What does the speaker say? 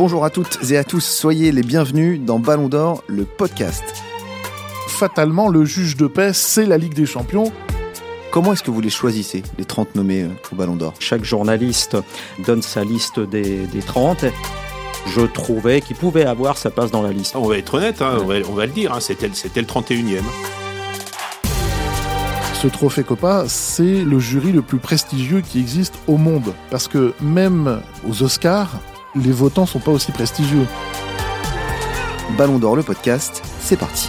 Bonjour à toutes et à tous, soyez les bienvenus dans Ballon d'Or, le podcast. Fatalement, le juge de paix, c'est la Ligue des Champions. Comment est-ce que vous les choisissez, les 30 nommés euh, au Ballon d'Or? Chaque journaliste donne sa liste des, des 30. Je trouvais qu'il pouvait avoir sa place dans la liste. On va être honnête, hein, on, va, on va le dire, hein, c'était c'était le 31e. Ce trophée Copa, c'est le jury le plus prestigieux qui existe au monde. Parce que même aux Oscars, les votants sont pas aussi prestigieux. Ballon d'Or, le podcast, c'est parti.